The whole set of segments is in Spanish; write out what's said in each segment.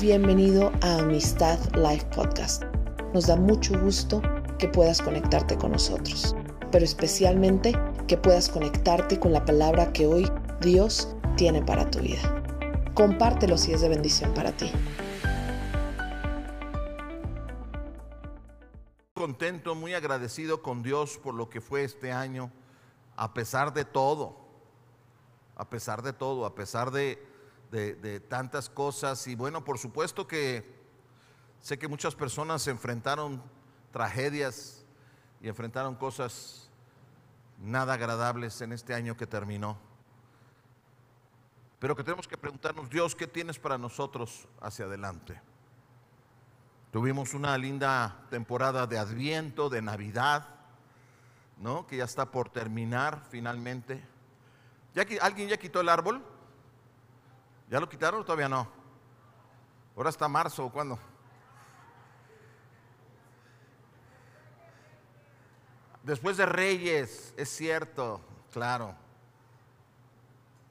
Bienvenido a Amistad Life Podcast. Nos da mucho gusto que puedas conectarte con nosotros, pero especialmente que puedas conectarte con la palabra que hoy Dios tiene para tu vida. Compártelo si es de bendición para ti. Contento, muy agradecido con Dios por lo que fue este año, a pesar de todo, a pesar de todo, a pesar de de, tantas cosas. Y bueno, por supuesto que sé que muchas personas enfrentaron tragedias y enfrentaron cosas nada agradables en este año que terminó. Pero que tenemos que preguntarnos, Dios, ¿qué tienes para nosotros hacia adelante? Tuvimos una linda temporada de Adviento, de Navidad, ¿no? Que ya está por terminar finalmente. ¿Ya, ¿Alguien ya quitó el árbol? ¿Ya lo quitaron o todavía no? Ahora está marzo o cuándo? Después de Reyes, es cierto, claro,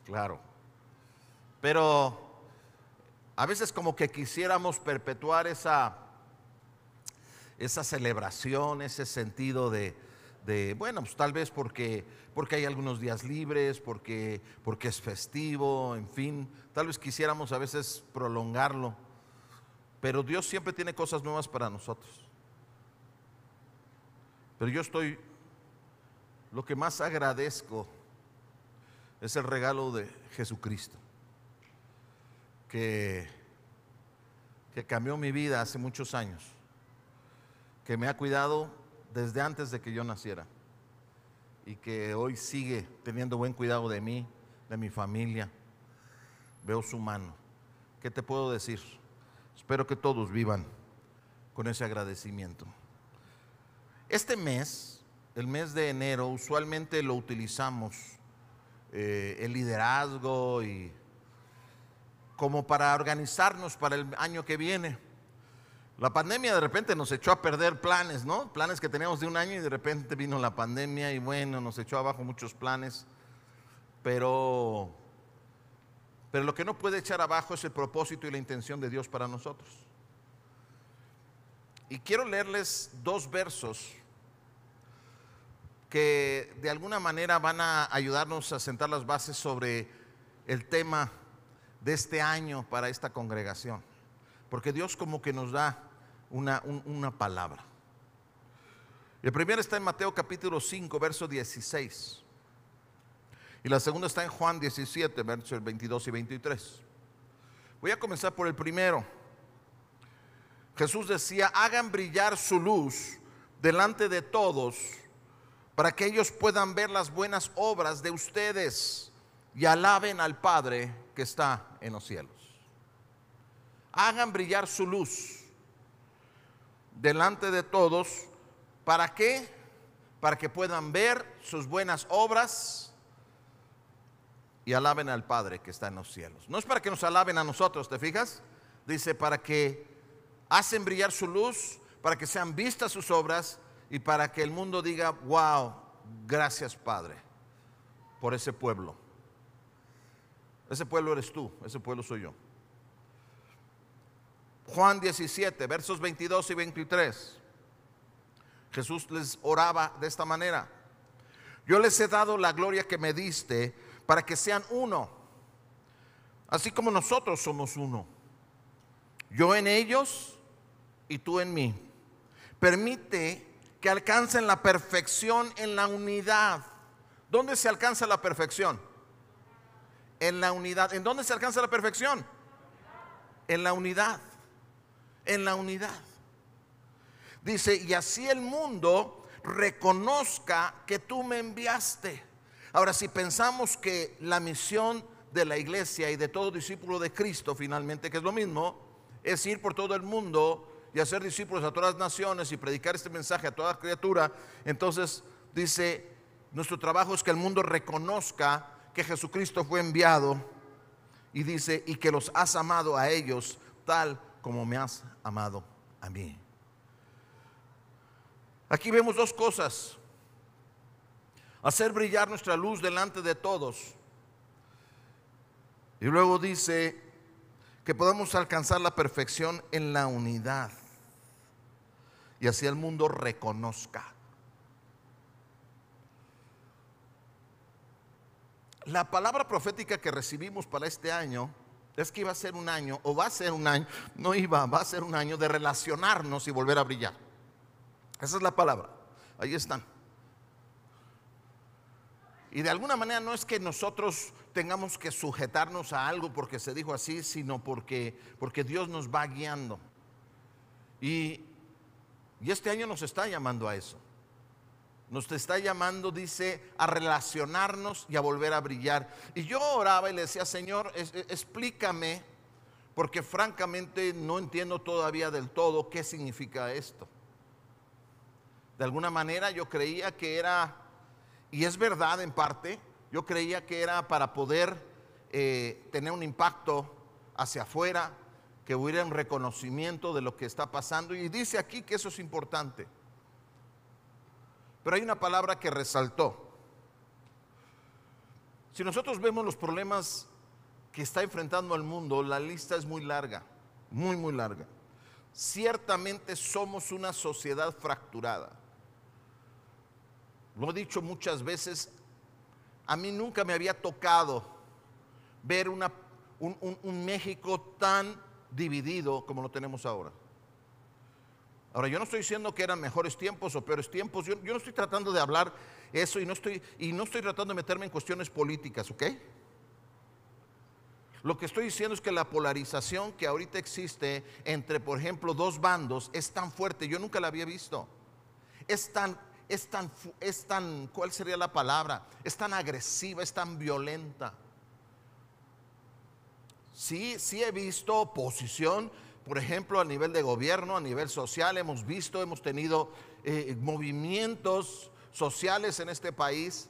claro. Pero a veces como que quisiéramos perpetuar esa, esa celebración, ese sentido de, de, bueno, pues tal vez porque, porque hay algunos días libres, porque, porque es festivo, en fin, tal vez quisiéramos a veces prolongarlo, pero Dios siempre tiene cosas nuevas para nosotros. Pero yo estoy, lo que más agradezco es el regalo de Jesucristo, que, que cambió mi vida hace muchos años, que me ha cuidado desde antes de que yo naciera y que hoy sigue teniendo buen cuidado de mí, de mi familia. Veo su mano. ¿Qué te puedo decir? Espero que todos vivan con ese agradecimiento. Este mes, el mes de enero, usualmente lo utilizamos eh, el liderazgo y como para organizarnos para el año que viene. La pandemia de repente nos echó a perder planes, ¿no? Planes que teníamos de un año y de repente vino la pandemia y bueno, nos echó abajo muchos planes. Pero, pero lo que no puede echar abajo es el propósito y la intención de Dios para nosotros. Y quiero leerles dos versos que de alguna manera van a ayudarnos a sentar las bases sobre el tema de este año para esta congregación. Porque Dios como que nos da una, una palabra. El primero está en Mateo capítulo 5, verso 16. Y la segunda está en Juan 17, versos 22 y 23. Voy a comenzar por el primero. Jesús decía, hagan brillar su luz delante de todos para que ellos puedan ver las buenas obras de ustedes y alaben al Padre que está en los cielos. Hagan brillar su luz delante de todos. ¿Para qué? Para que puedan ver sus buenas obras y alaben al Padre que está en los cielos. No es para que nos alaben a nosotros, ¿te fijas? Dice, para que hacen brillar su luz, para que sean vistas sus obras y para que el mundo diga, wow, gracias Padre por ese pueblo. Ese pueblo eres tú, ese pueblo soy yo. Juan 17, versos 22 y 23. Jesús les oraba de esta manera. Yo les he dado la gloria que me diste para que sean uno, así como nosotros somos uno. Yo en ellos y tú en mí. Permite que alcancen la perfección en la unidad. ¿Dónde se alcanza la perfección? En la unidad. ¿En dónde se alcanza la perfección? En la unidad en la unidad. Dice, y así el mundo reconozca que tú me enviaste. Ahora, si pensamos que la misión de la iglesia y de todo discípulo de Cristo, finalmente, que es lo mismo, es ir por todo el mundo y hacer discípulos a todas las naciones y predicar este mensaje a toda criatura, entonces dice, nuestro trabajo es que el mundo reconozca que Jesucristo fue enviado y dice, y que los has amado a ellos tal como me has amado a mí. Aquí vemos dos cosas. Hacer brillar nuestra luz delante de todos. Y luego dice que podamos alcanzar la perfección en la unidad y así el mundo reconozca. La palabra profética que recibimos para este año es que iba a ser un año, o va a ser un año, no iba, va a ser un año de relacionarnos y volver a brillar. Esa es la palabra. Ahí están. Y de alguna manera no es que nosotros tengamos que sujetarnos a algo porque se dijo así, sino porque, porque Dios nos va guiando. Y, y este año nos está llamando a eso. Nos está llamando, dice, a relacionarnos y a volver a brillar. Y yo oraba y le decía, Señor, explícame, porque francamente no entiendo todavía del todo qué significa esto. De alguna manera yo creía que era, y es verdad en parte, yo creía que era para poder eh, tener un impacto hacia afuera, que hubiera un reconocimiento de lo que está pasando. Y dice aquí que eso es importante. Pero hay una palabra que resaltó. Si nosotros vemos los problemas que está enfrentando al mundo, la lista es muy larga, muy, muy larga. Ciertamente somos una sociedad fracturada. Lo he dicho muchas veces, a mí nunca me había tocado ver un, un México tan dividido como lo tenemos ahora. Ahora, yo no estoy diciendo que eran mejores tiempos o peores tiempos. Yo, no estoy tratando de hablar eso y no, estoy, y no estoy tratando de meterme en cuestiones políticas, ¿ok? Lo que estoy diciendo es que la polarización que ahorita existe entre, por ejemplo, dos bandos es tan fuerte. Yo nunca la había visto. Es tan, es tan, es tan, ¿cuál sería la palabra? Es tan agresiva, es tan violenta. Sí, sí he visto oposición por ejemplo, a nivel de gobierno, a nivel social, hemos visto, hemos tenido eh, movimientos sociales en este país,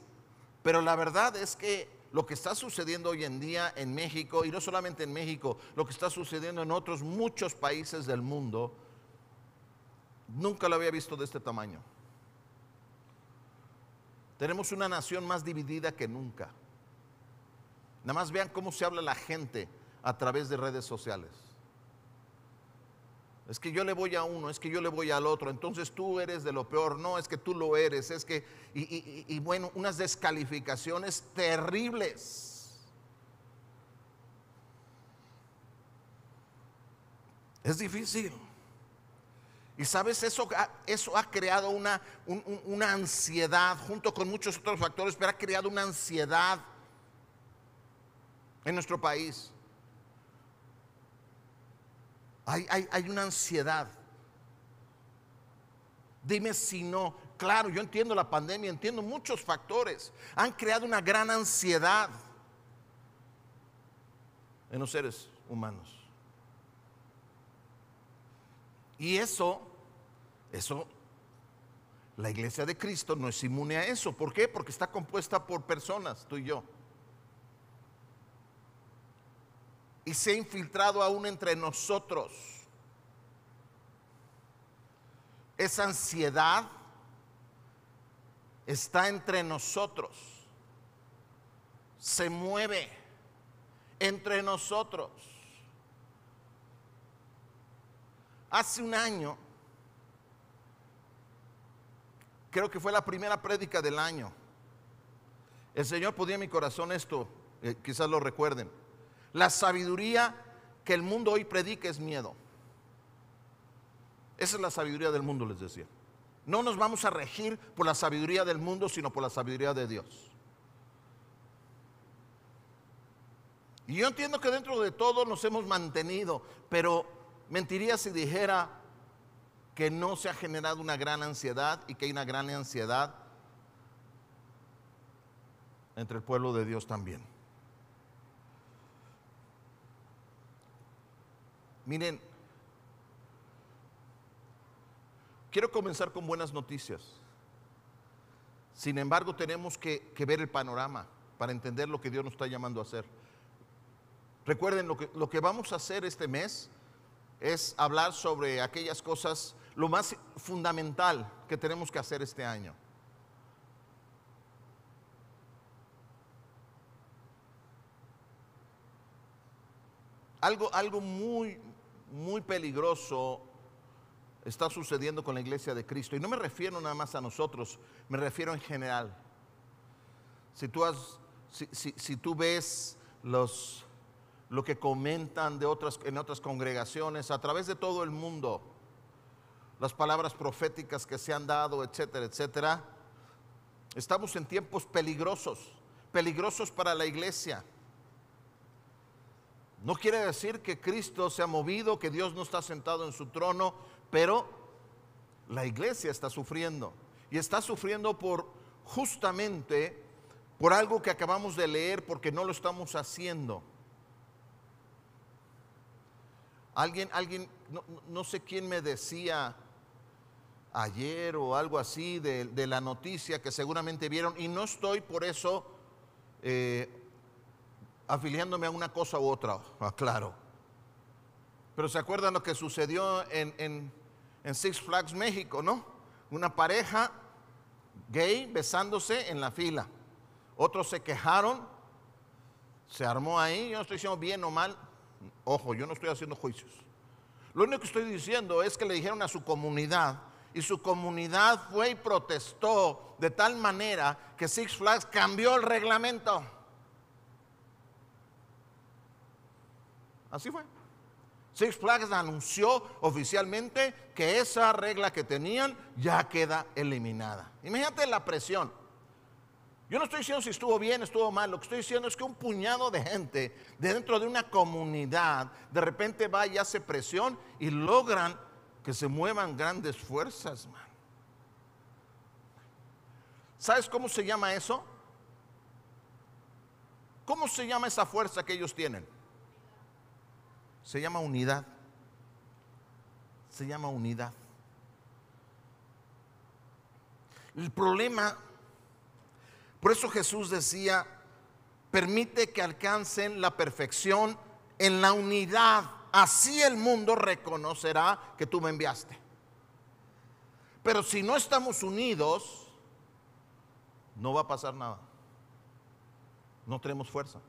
pero la verdad es que lo que está sucediendo hoy en día en México, y no solamente en México, lo que está sucediendo en otros muchos países del mundo, nunca lo había visto de este tamaño. Tenemos una nación más dividida que nunca. Nada más vean cómo se habla la gente a través de redes sociales. Es que yo le voy a uno, es que yo le voy al otro, entonces tú eres de lo peor, no, es que tú lo eres, es que, y, bueno, unas descalificaciones terribles. Es difícil. Y sabes, eso, eso ha creado una, una ansiedad, junto con muchos otros factores, pero ha creado una ansiedad en nuestro país. Hay, una ansiedad. Dime si no. Claro, yo entiendo la pandemia, entiendo muchos factores. Han creado una gran ansiedad en los seres humanos. Y eso, eso, la iglesia de Cristo no es inmune a eso. ¿Por qué? Porque está compuesta por personas, tú y yo. Y se ha infiltrado aún entre nosotros. Esa ansiedad está entre nosotros. Se mueve entre nosotros. Hace un año, creo que fue la primera prédica del año, el Señor podía en mi corazón esto, eh, quizás lo recuerden. La sabiduría que el mundo hoy predica es miedo. Esa es la sabiduría del mundo, les decía. No nos vamos a regir por la sabiduría del mundo, sino por la sabiduría de Dios. Y yo entiendo que dentro de todo nos hemos mantenido, pero mentiría si dijera que no se ha generado una gran ansiedad y que hay una gran ansiedad entre el pueblo de Dios también. Miren, quiero comenzar con buenas noticias. Sin embargo, tenemos que, ver el panorama para entender lo que Dios nos está llamando a hacer. Recuerden, lo que, lo que vamos a hacer este mes es hablar sobre aquellas cosas, lo más fundamental que tenemos que hacer este año. algo, algo muy, muy peligroso está sucediendo con la iglesia de Cristo. Y no me refiero nada más a nosotros, me refiero en general. Si tú, has, ves lo que comentan de otras, en otras congregaciones a través de todo el mundo, las palabras proféticas que se han dado, etcétera, etcétera, estamos en tiempos peligrosos, peligrosos para la iglesia. No quiere decir que Cristo se ha movido, que Dios no está sentado en su trono, pero la iglesia está sufriendo. Y está sufriendo por justamente por algo que acabamos de leer porque no lo estamos haciendo. Alguien, alguien, no, sé quién me decía ayer o algo así de, la noticia que seguramente vieron, y no estoy por eso eh, afiliándome a una cosa u otra, claro. Pero se acuerdan lo que sucedió en, en Six Flags México, ¿no? Una pareja gay besándose en la fila. Otros se quejaron, se armó ahí, yo no estoy diciendo bien o mal, ojo, yo no estoy haciendo juicios. Lo único que estoy diciendo es que le dijeron a su comunidad y su comunidad fue y protestó de tal manera que Six Flags cambió el reglamento. Así fue. Six Flags anunció oficialmente que esa regla que tenían ya queda eliminada. Imagínate la presión. Yo no estoy diciendo si estuvo bien, estuvo mal. Lo que estoy diciendo es que un puñado de gente dentro de una comunidad de repente va y hace presión y logran que se muevan grandes fuerzas, man. ¿Sabes cómo se llama eso? ¿Cómo se llama esa fuerza que ellos tienen? Se llama unidad. Se llama unidad. El problema por eso Jesús decía, permite que alcancen la perfección en la unidad. Así el mundo reconocerá que tú me enviaste. Pero si no estamos unidos, no va a pasar nada. No tenemos fuerza.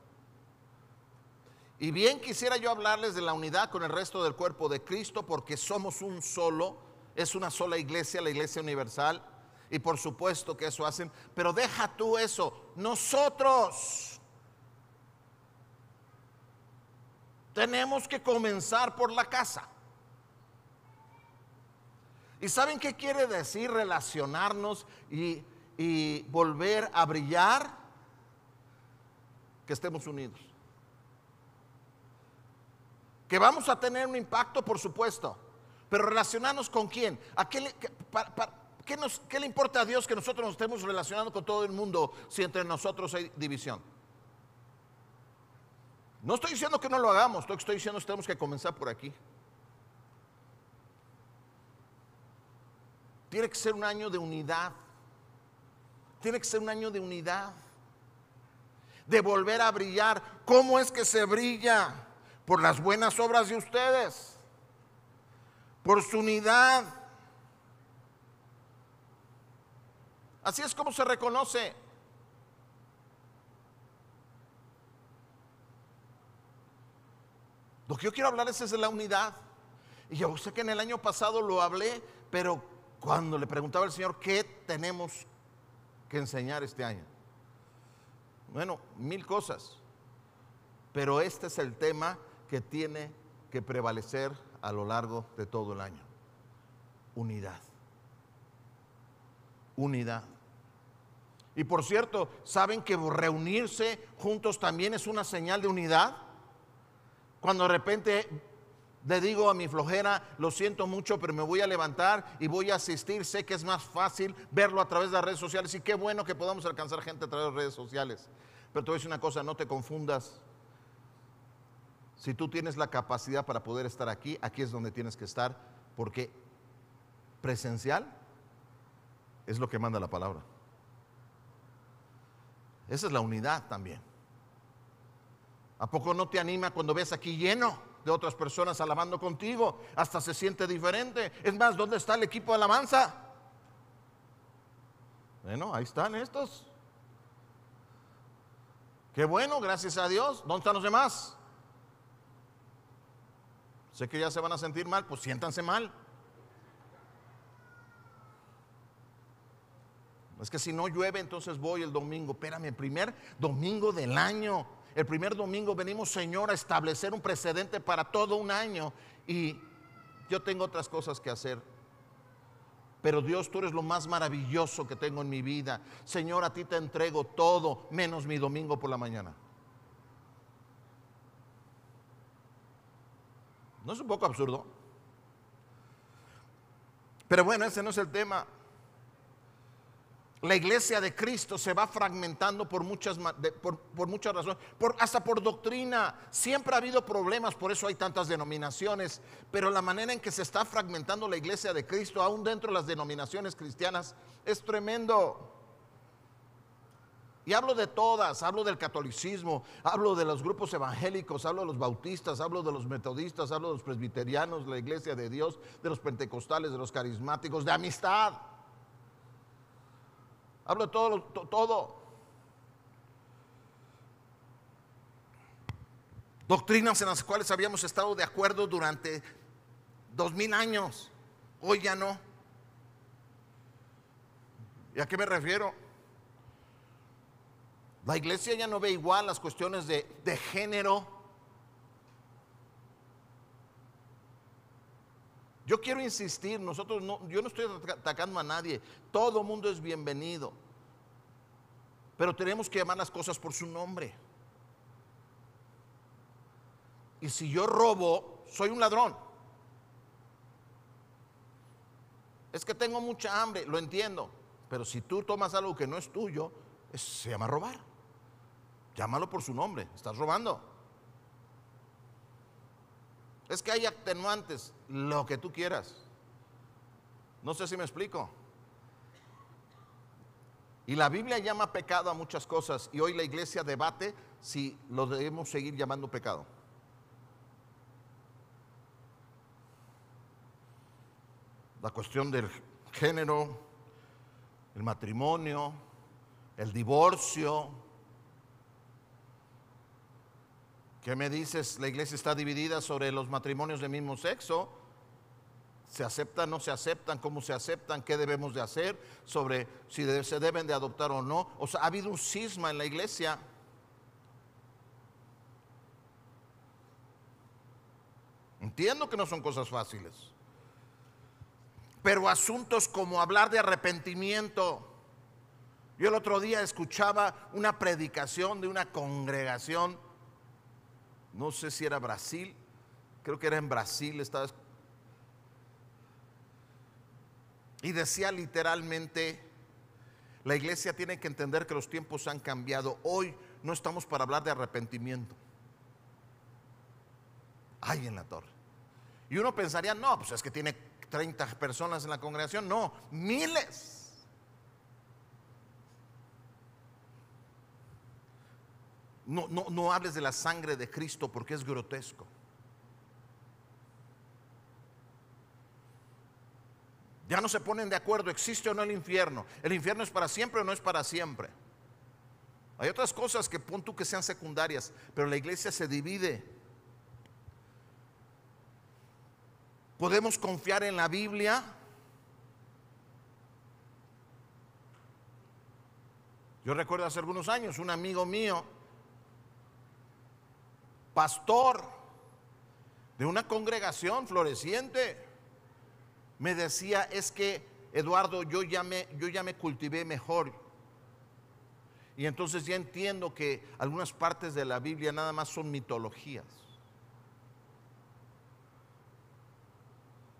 Y bien quisiera yo hablarles de la unidad con el resto del cuerpo de Cristo porque somos un solo, es una sola iglesia, la iglesia universal. Y por supuesto que eso hacen, pero deja tú eso. Nosotros tenemos que comenzar por la casa. ¿Y saben qué quiere decir relacionarnos y, y volver a brillar? Que estemos unidos. Que vamos a tener un impacto, por supuesto. Pero relacionarnos con quién? ¿A qué para, ¿Qué, le importa a Dios que nosotros nos estemos relacionando con todo el mundo si entre nosotros hay división? No estoy diciendo que no lo hagamos, lo que estoy diciendo es que tenemos que comenzar por aquí. Tiene que ser un año de unidad. Tiene que ser un año de unidad. De volver a brillar. ¿Cómo es que se brilla? Por las buenas obras de ustedes. Por su unidad Así es como se reconoce. Lo que yo quiero hablarles es de la unidad. Y yo sé que en el año pasado lo hablé, pero cuando le preguntaba al Señor, ¿qué tenemos que enseñar este año? Bueno, mil cosas. Pero este es el tema que tiene que prevalecer a lo largo de todo el año. Unidad. Unidad. Y por cierto, ¿saben que reunirse juntos también es una señal de unidad? Cuando de repente le digo a mi flojera, lo siento mucho, pero me voy a levantar y voy a asistir. Sé que es más fácil verlo a través de las redes sociales y qué bueno que podamos alcanzar gente a través de las redes sociales. Pero te voy a decir una cosa, no te confundas. Si tú tienes la capacidad para poder estar aquí, aquí es donde tienes que estar, porque presencial es lo que manda la palabra. Esa es la unidad también. ¿A poco no te anima cuando ves aquí lleno de otras personas alabando contigo? Hasta se siente diferente. Es más, ¿dónde está el equipo de alabanza? Bueno, ahí están estos. Qué bueno, gracias a Dios. ¿Dónde están los demás? Sé que ya se van a sentir mal, pues siéntanse mal. Es que si no llueve, entonces voy el domingo. Espérame, el primer domingo del año. El primer domingo venimos, Señor, a establecer un precedente para todo un año. Y yo tengo otras cosas que hacer. Pero Dios, tú eres lo más maravilloso que tengo en mi vida. Señor, a ti te entrego todo, menos mi domingo por la mañana. ¿No es un poco absurdo? Pero bueno, ese no es el tema. La iglesia de Cristo se va fragmentando por muchas, por, muchas razones, por, hasta por doctrina. Siempre ha habido problemas, por eso hay tantas denominaciones, pero la manera en que se está fragmentando la iglesia de Cristo, aún dentro de las denominaciones cristianas, es tremendo. Y hablo de todas, hablo del catolicismo, hablo de los grupos evangélicos, hablo de los bautistas, hablo de los metodistas, hablo de los presbiterianos, la iglesia de Dios, de los pentecostales, de los carismáticos, de amistad. Hablo de todo, todo. Doctrinas en las cuales habíamos estado de acuerdo durante dos mil años. Hoy ya no. ¿Y a qué me refiero? La iglesia ya no ve igual las cuestiones de, de género. Yo quiero insistir, nosotros no, yo no estoy atacando a nadie, todo mundo es bienvenido. Pero tenemos que llamar las cosas por su nombre. Y si yo robo, soy un ladrón. Es que tengo mucha hambre, lo entiendo. Pero si tú tomas algo que no es tuyo, se llama robar. Llámalo por su nombre, estás robando. Es que hay atenuantes, lo que tú quieras. No sé si me explico. Y la Biblia llama pecado a muchas cosas y hoy la iglesia debate si lo debemos seguir llamando pecado. La cuestión del género, el matrimonio, el divorcio, ¿Qué me dices? La iglesia está dividida sobre los matrimonios de mismo sexo. ¿Se aceptan, no se aceptan? ¿Cómo se aceptan? ¿Qué debemos de hacer? Sobre si se deben de adoptar o no. O sea, ha habido un cisma en la iglesia. Entiendo que no son cosas fáciles. Pero asuntos como hablar de arrepentimiento. Yo el otro día escuchaba una predicación de una congregación no sé si era Brasil, creo que era en Brasil, y decía literalmente, la iglesia tiene que entender que los tiempos han cambiado. Hoy no estamos para hablar de arrepentimiento. Hay en la torre. Y uno pensaría, no, pues es que tiene 30 personas en la congregación. No, miles. No, no, hables de la sangre de Cristo porque es grotesco. Ya no se ponen de acuerdo, existe o no el infierno. El infierno es para siempre o no es para siempre. Hay otras cosas que pon tú que sean secundarias, pero la iglesia se divide. Podemos confiar en la Biblia. Yo recuerdo hace algunos años, un amigo mío pastor de una congregación floreciente, me decía, es que Eduardo, yo ya me, yo ya me cultivé mejor. Y entonces ya entiendo que algunas partes de la Biblia nada más son mitologías.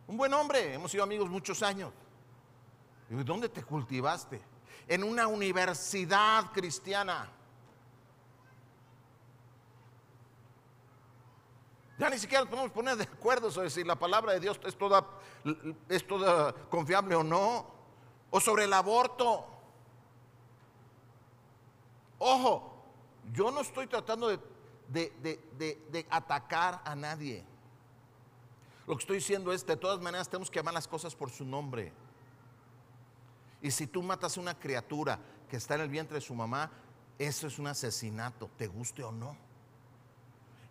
Un buen hombre, hemos sido amigos muchos años. ¿Y dónde te cultivaste? En una universidad cristiana. Ya ni siquiera podemos poner de acuerdo sobre si la palabra de Dios es toda, es toda confiable o no. O sobre el aborto. Ojo, yo no estoy tratando de, de, atacar a nadie. Lo que estoy diciendo es, de todas maneras tenemos que llamar las cosas por su nombre. Y si tú matas a una criatura que está en el vientre de su mamá, eso es un asesinato, te guste o no.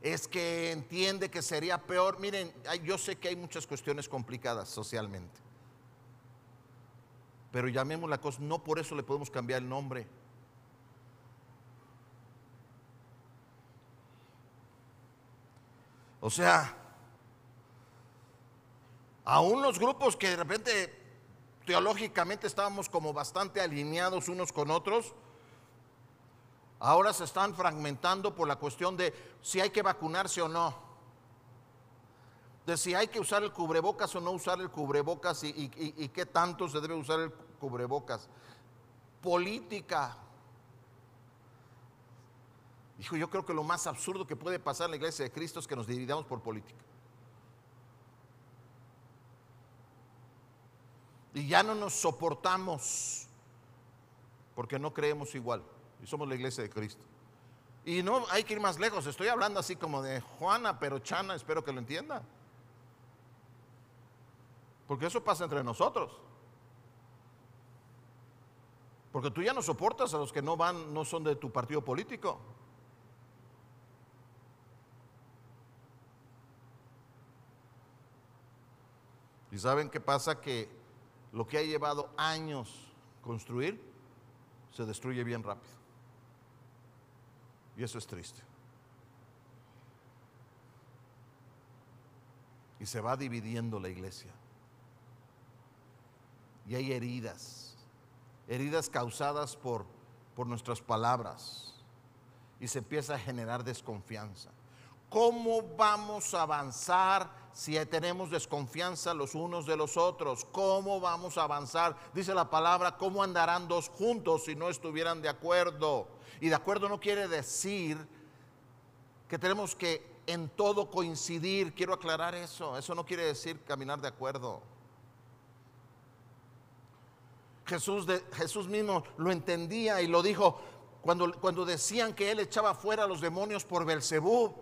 Es que entiende que sería peor. Miren, yo sé que hay muchas cuestiones complicadas socialmente. Pero llamemos la cosa, no por eso le podemos cambiar el nombre. O sea, aún los grupos que de repente teológicamente estábamos como bastante alineados unos con otros, ahora se están fragmentando por la cuestión de si hay que vacunarse o no, de si hay que usar el cubrebocas o no usar el cubrebocas y, qué tanto se debe usar el cubrebocas. Política. Dijo, yo creo que lo más absurdo que puede pasar en la iglesia de Cristo es que nos dividamos por política. Y ya no nos soportamos porque no creemos igual. Y somos la iglesia de Cristo. Y no hay que ir más lejos. Estoy hablando así como de Juana, pero Chana, espero que lo entienda. Porque eso pasa entre nosotros. Porque tú ya no soportas a los que no van, no son de tu partido político. ¿Y saben qué pasa? Que lo que ha llevado años construir se destruye bien rápido. Y eso es triste. Y se va dividiendo la iglesia. Y hay heridas, heridas causadas por, por nuestras palabras. Y se empieza a generar desconfianza. ¿Cómo vamos a avanzar si tenemos desconfianza los unos de los otros? ¿Cómo vamos a avanzar? Dice la palabra, ¿cómo andarán dos juntos si no estuvieran de acuerdo? Y de acuerdo no quiere decir que tenemos que en todo coincidir. Quiero aclarar eso. Eso no quiere decir caminar de acuerdo. Jesús, Jesús mismo lo entendía y lo dijo cuando, cuando decían que él echaba fuera a los demonios por Belcebú.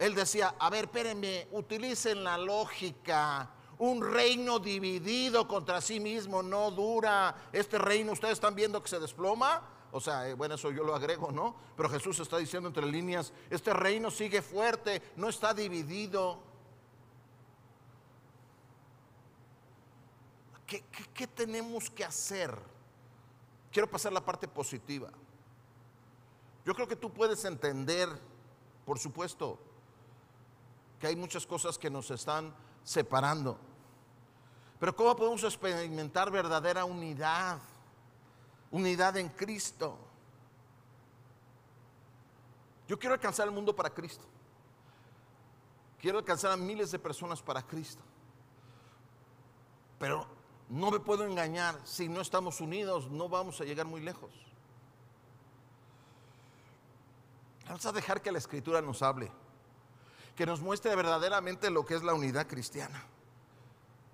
Él decía, a ver, espérenme, utilicen la lógica. Un reino dividido contra sí mismo no dura. Este reino, ustedes están viendo que se desploma. O sea, eh, bueno, eso yo lo agrego, ¿no? Pero Jesús está diciendo entre líneas, este reino sigue fuerte, no está dividido. ¿Qué, qué tenemos que hacer? Quiero pasar la parte positiva. Yo creo que tú puedes entender, por supuesto, que hay muchas cosas que nos están separando. Pero ¿cómo podemos experimentar verdadera unidad? Unidad en Cristo. Yo quiero alcanzar el mundo para Cristo. Quiero alcanzar a miles de personas para Cristo. Pero no me puedo engañar, si no estamos unidos no vamos a llegar muy lejos. Vamos a dejar que la escritura nos hable que nos muestre verdaderamente lo que es la unidad cristiana.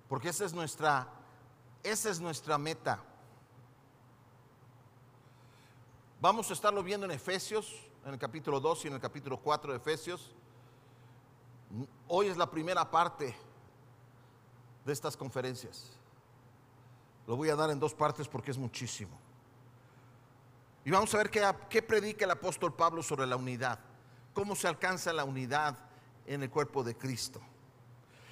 Porque esa es nuestra, esa es nuestra meta. Vamos a estarlo viendo en Efesios, en el capítulo 2 y en el capítulo 4 de Efesios. Hoy es la primera parte de estas conferencias. Lo voy a dar en dos partes porque es muchísimo. Y vamos a ver qué, qué predica el apóstol Pablo sobre la unidad. Cómo se alcanza la unidad en el cuerpo de Cristo.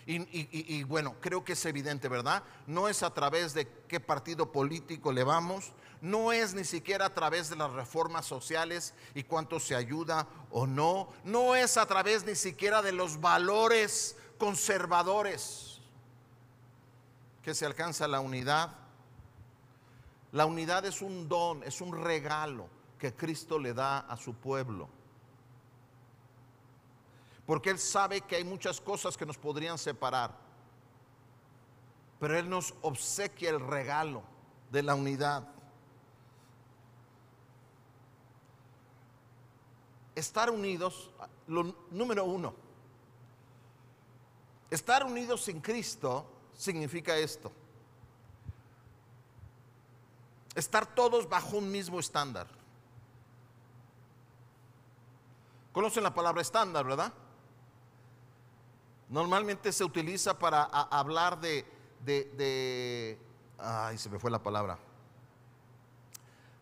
Y, bueno, creo que es evidente, ¿verdad? No es a través de qué partido político le vamos, no es ni siquiera a través de las reformas sociales y cuánto se ayuda o no, no es a través ni siquiera de los valores conservadores que se alcanza la unidad. La unidad es un don, es un regalo que Cristo le da a su pueblo porque Él sabe que hay muchas cosas que nos podrían separar. Pero Él nos obsequia el regalo de la unidad. Estar unidos, lo número uno, estar unidos en Cristo significa esto. Estar todos bajo un mismo estándar. Conocen la palabra estándar, ¿verdad? Normalmente se utiliza para hablar de, ay, se me fue la palabra,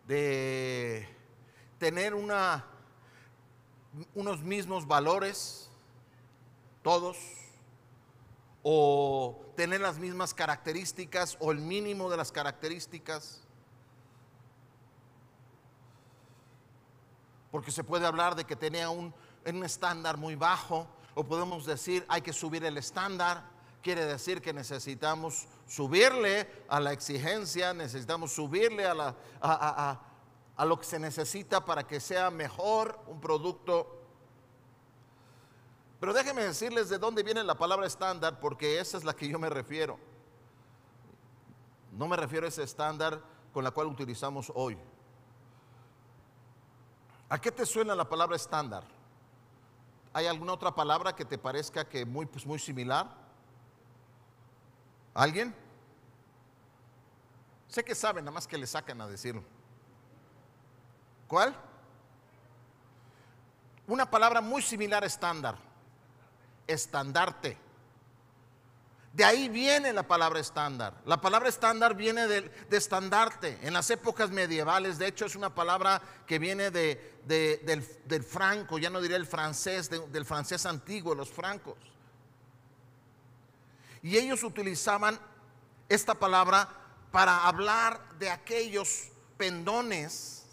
de tener una, unos mismos valores, todos, o tener las mismas características o el mínimo de las características. Porque se puede hablar de que tenía un estándar muy bajo, o podemos decir hay que subir el estándar. Quiere decir que necesitamos subirle a la exigencia, necesitamos subirle a, la, a, a lo que se necesita para que sea mejor un producto. Pero déjenme decirles de dónde viene la palabra estándar, porque esa es la que yo me refiero. No me refiero a ese estándar con la cual utilizamos hoy. ¿A qué te suena la palabra estándar? ¿Hay alguna otra palabra que te parezca que muy, pues muy similar? ¿Alguien? Sé que saben, nada más que le sacan a decirlo. ¿Cuál? Una palabra muy similar a estándar. Estandarte. De ahí viene la palabra estándar. La palabra estándar viene de, estandarte. En las épocas medievales, de hecho, es una palabra que viene de, del, franco, ya no diré el francés, del francés antiguo, los francos. Y ellos utilizaban esta palabra para hablar de aquellos pendones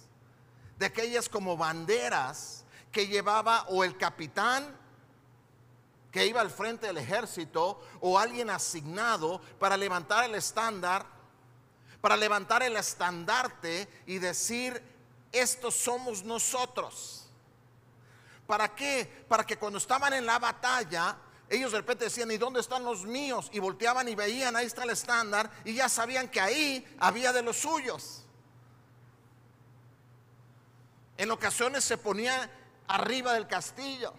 de aquellas como banderas que llevaba o el capitán que iba al frente del ejército o alguien asignado para levantar el estándar, para levantar el estandarte y decir, estos somos nosotros. ¿Para qué? Para que cuando estaban en la batalla, ellos de repente decían, ¿y dónde están los míos? Y volteaban y veían, ahí está el estándar, y ya sabían que ahí había de los suyos. En ocasiones se ponía arriba del castillo.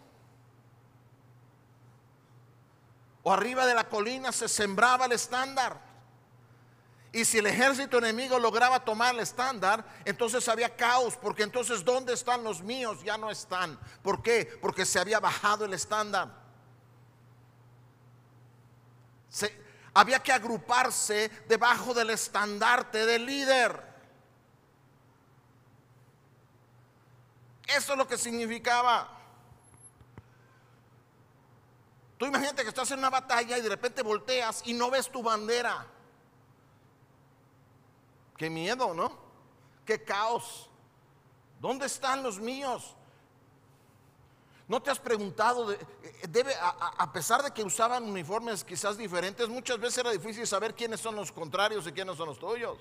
O arriba de la colina se sembraba el estándar. Y si el ejército enemigo lograba tomar el estándar, entonces había caos, porque entonces ¿dónde están los míos? Ya no están. ¿Por qué? Porque se había bajado el estándar. había que agruparse debajo del estandarte del líder. Eso es lo que significaba. Tú imagínate que estás en una batalla y de repente volteas y no ves tu bandera. Qué miedo, ¿no? Qué caos. ¿Dónde están los míos? ¿No te has preguntado, debe, a, pesar de que usaban uniformes quizás diferentes, muchas veces era difícil saber quiénes son los contrarios y quiénes son los tuyos?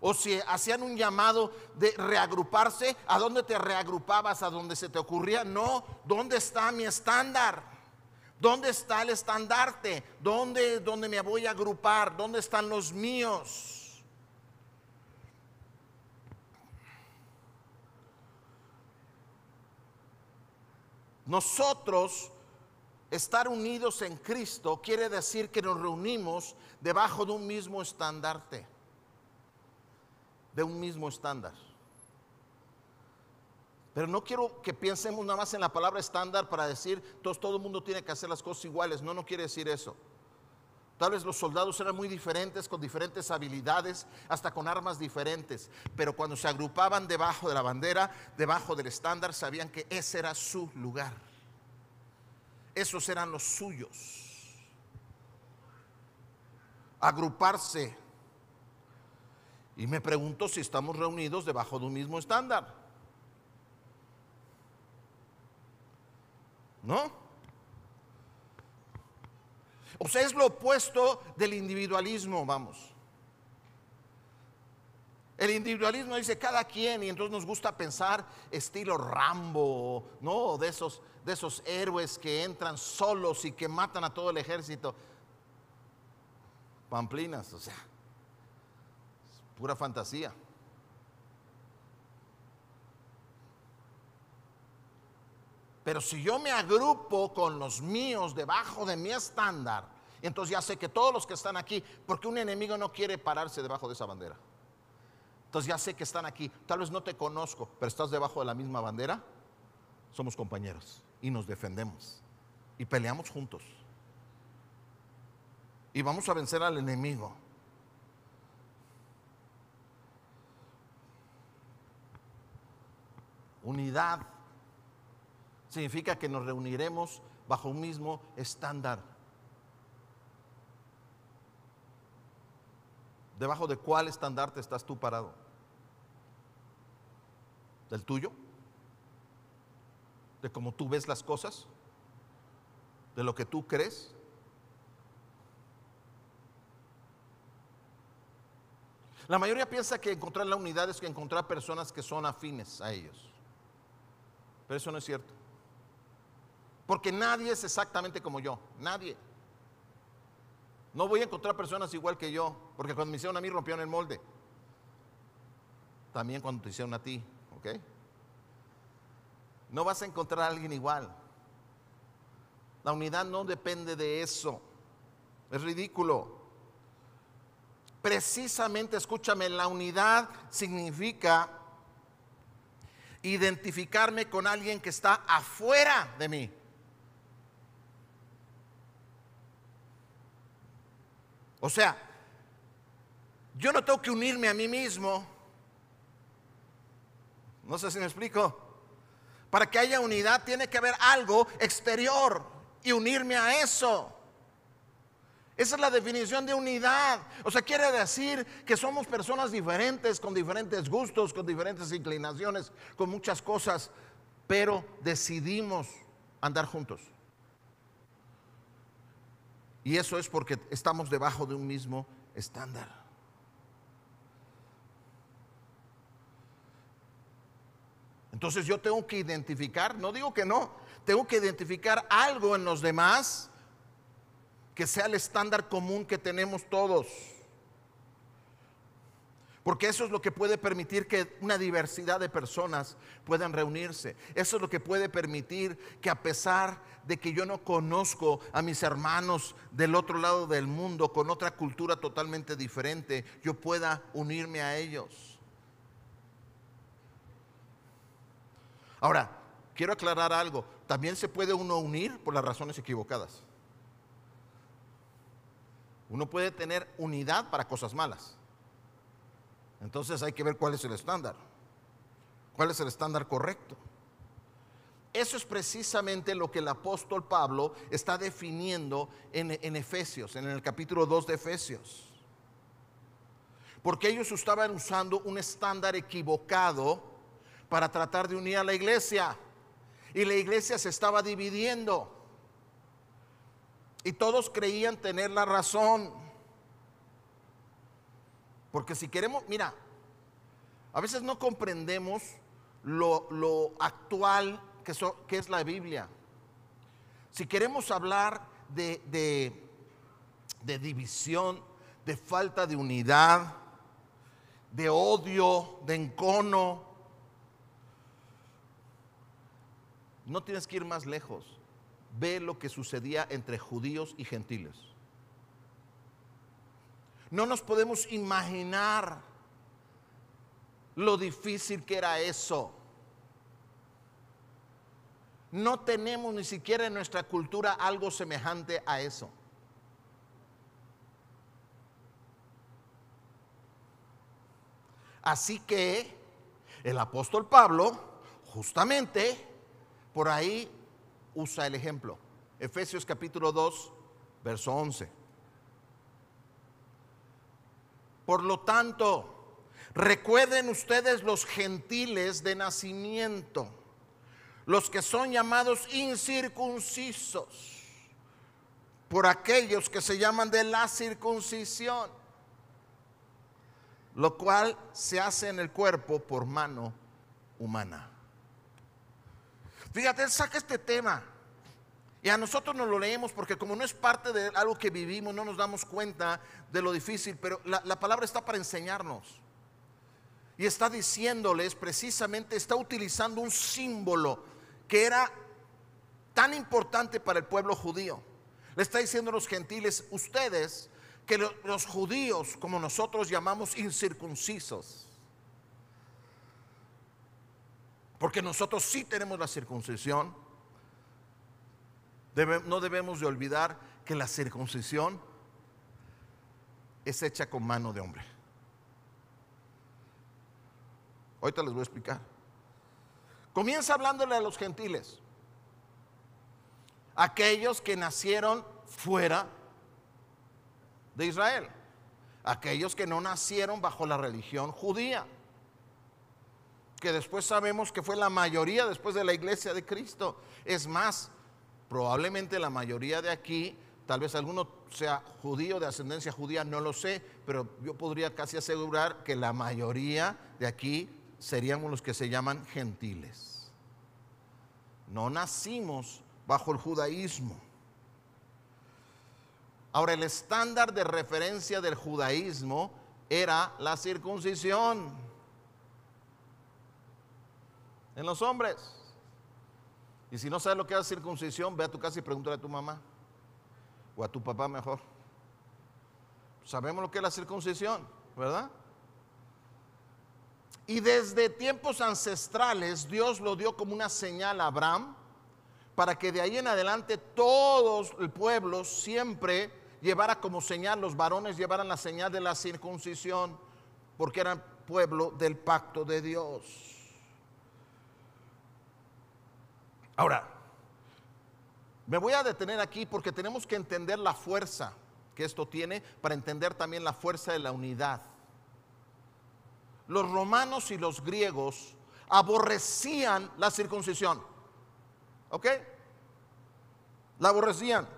O si hacían un llamado de reagruparse, ¿a dónde te reagrupabas? ¿A dónde se te ocurría? No, ¿dónde está mi estándar? ¿Dónde está el estandarte? ¿Dónde, dónde me voy a agrupar? ¿Dónde están los míos? Nosotros estar unidos en Cristo quiere decir que nos reunimos debajo de un mismo estandarte de un mismo estándar. Pero no quiero que pensemos nada más en la palabra estándar para decir, todo, todo el mundo tiene que hacer las cosas iguales. No, no quiere decir eso. Tal vez los soldados eran muy diferentes, con diferentes habilidades, hasta con armas diferentes. Pero cuando se agrupaban debajo de la bandera, debajo del estándar, sabían que ese era su lugar. Esos eran los suyos. Agruparse y me pregunto si estamos reunidos debajo de un mismo estándar. ¿No? O sea, es lo opuesto del individualismo, vamos. El individualismo dice cada quien y entonces nos gusta pensar estilo Rambo, ¿no? De esos, de esos héroes que entran solos y que matan a todo el ejército. Pamplinas, o sea, Pura fantasía. Pero si yo me agrupo con los míos debajo de mi estándar, entonces ya sé que todos los que están aquí, porque un enemigo no quiere pararse debajo de esa bandera. Entonces ya sé que están aquí. Tal vez no te conozco, pero estás debajo de la misma bandera. Somos compañeros y nos defendemos y peleamos juntos. Y vamos a vencer al enemigo. Unidad significa que nos reuniremos bajo un mismo estándar. ¿Debajo de cuál estandarte estás tú parado? ¿Del tuyo? ¿De cómo tú ves las cosas? ¿De lo que tú crees? La mayoría piensa que encontrar la unidad es que encontrar personas que son afines a ellos. Pero eso no es cierto. Porque nadie es exactamente como yo. Nadie. No voy a encontrar personas igual que yo. Porque cuando me hicieron a mí rompieron el molde. También cuando te hicieron a ti. ¿Ok? No vas a encontrar a alguien igual. La unidad no depende de eso. Es ridículo. Precisamente, escúchame, la unidad significa identificarme con alguien que está afuera de mí. O sea, yo no tengo que unirme a mí mismo. No sé si me explico. Para que haya unidad tiene que haber algo exterior y unirme a eso. Esa es la definición de unidad. O sea, quiere decir que somos personas diferentes, con diferentes gustos, con diferentes inclinaciones, con muchas cosas, pero decidimos andar juntos. Y eso es porque estamos debajo de un mismo estándar. Entonces yo tengo que identificar, no digo que no, tengo que identificar algo en los demás que sea el estándar común que tenemos todos. Porque eso es lo que puede permitir que una diversidad de personas puedan reunirse. Eso es lo que puede permitir que a pesar de que yo no conozco a mis hermanos del otro lado del mundo con otra cultura totalmente diferente, yo pueda unirme a ellos. Ahora, quiero aclarar algo. También se puede uno unir por las razones equivocadas. Uno puede tener unidad para cosas malas. Entonces hay que ver cuál es el estándar. ¿Cuál es el estándar correcto? Eso es precisamente lo que el apóstol Pablo está definiendo en, Efesios, en el capítulo 2 de Efesios. Porque ellos estaban usando un estándar equivocado para tratar de unir a la iglesia. Y la iglesia se estaba dividiendo. Y todos creían tener la razón. Porque si queremos, mira, a veces no comprendemos lo, actual que, es la Biblia. Si queremos hablar de división, de falta de unidad, de odio, de encono, No tienes que ir más lejos. Ve lo que sucedía entre judíos y gentiles. No nos podemos imaginar lo difícil que era eso. No tenemos ni siquiera en nuestra cultura algo semejante a eso. Así que el apóstol Pablo justamente por ahí usa el ejemplo. Efesios capítulo 2, verso 11. Por lo tanto, recuerden ustedes los gentiles de nacimiento, los que son llamados incircuncisos, por aquellos que se llaman de la circuncisión, lo cual se hace en el cuerpo por mano humana. Fíjate, él saca este tema. Y a nosotros nos lo leemos porque como no es parte de algo que vivimos, no nos damos cuenta de lo difícil, pero la, la palabra está para enseñarnos. Y está diciéndoles precisamente, está utilizando un símbolo que era tan importante para el pueblo judío. Le está diciendo a los gentiles, ustedes, que los judíos, como nosotros llamamos incircuncisos, Porque nosotros sí tenemos la circuncisión. no debemos de olvidar que la circuncisión es hecha con mano de hombre. Ahorita les voy a explicar. Comienza hablándole a los gentiles. aquellos que nacieron fuera de Israel, aquellos que no nacieron bajo la religión judía, que después sabemos que fue la mayoría después de la iglesia de Cristo. Es más, probablemente la mayoría de aquí, tal vez alguno sea judío, de ascendencia judía, no lo sé, pero yo podría casi asegurar que la mayoría de aquí seríamos los que se llaman gentiles. No nacimos bajo el judaísmo. Ahora, el estándar de referencia del judaísmo era la circuncisión en los hombres. Y si no sabes lo que es circuncisión, ve a tu casa y pregúntale a tu mamá o a tu papá mejor. Sabemos lo que es la circuncisión, ¿verdad? Y desde tiempos ancestrales Dios lo dio como una señal a Abraham para que de ahí en adelante todos el pueblo siempre llevara como señal, los varones llevaran la señal de la circuncisión, porque eran pueblo del pacto de Dios. Ahora, me voy a detener aquí porque tenemos que entender la fuerza que esto tiene para entender también la fuerza de la unidad. Los romanos y los griegos aborrecían la circuncisión. ¿Ok? La aborrecían.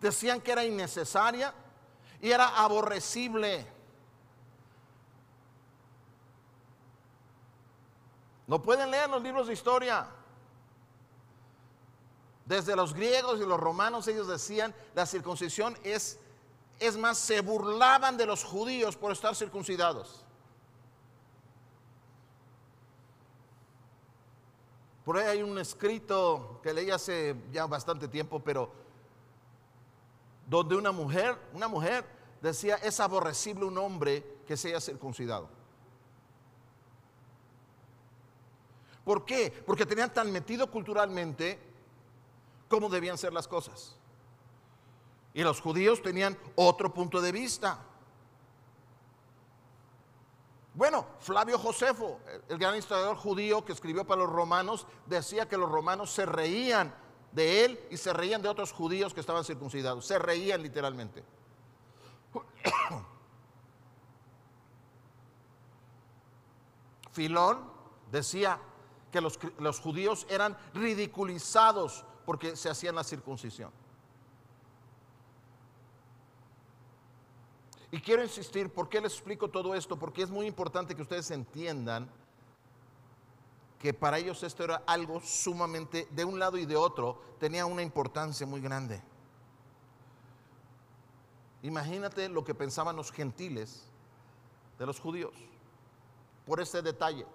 Decían que era innecesaria y era aborrecible. No pueden leer los libros de historia. Desde los griegos y los romanos ellos decían la circuncisión es, es más, se burlaban de los judíos por estar circuncidados. Por ahí hay un escrito que leí hace ya bastante tiempo, pero donde una mujer, una mujer decía, es aborrecible un hombre que se haya circuncidado. ¿Por qué? Porque tenían tan metido culturalmente cómo debían ser las cosas. Y los judíos tenían otro punto de vista. Bueno, Flavio Josefo, el gran historiador judío que escribió para los romanos, decía que los romanos se reían de él y se reían de otros judíos que estaban circuncidados. Se reían literalmente. Filón decía que los, los, judíos eran ridiculizados porque se hacían la circuncisión. Y quiero insistir, ¿por qué les explico todo esto? Porque es muy importante que ustedes entiendan que para ellos esto era algo sumamente, de un lado y de otro, tenía una importancia muy grande. Imagínate lo que pensaban los gentiles de los judíos por ese detalle.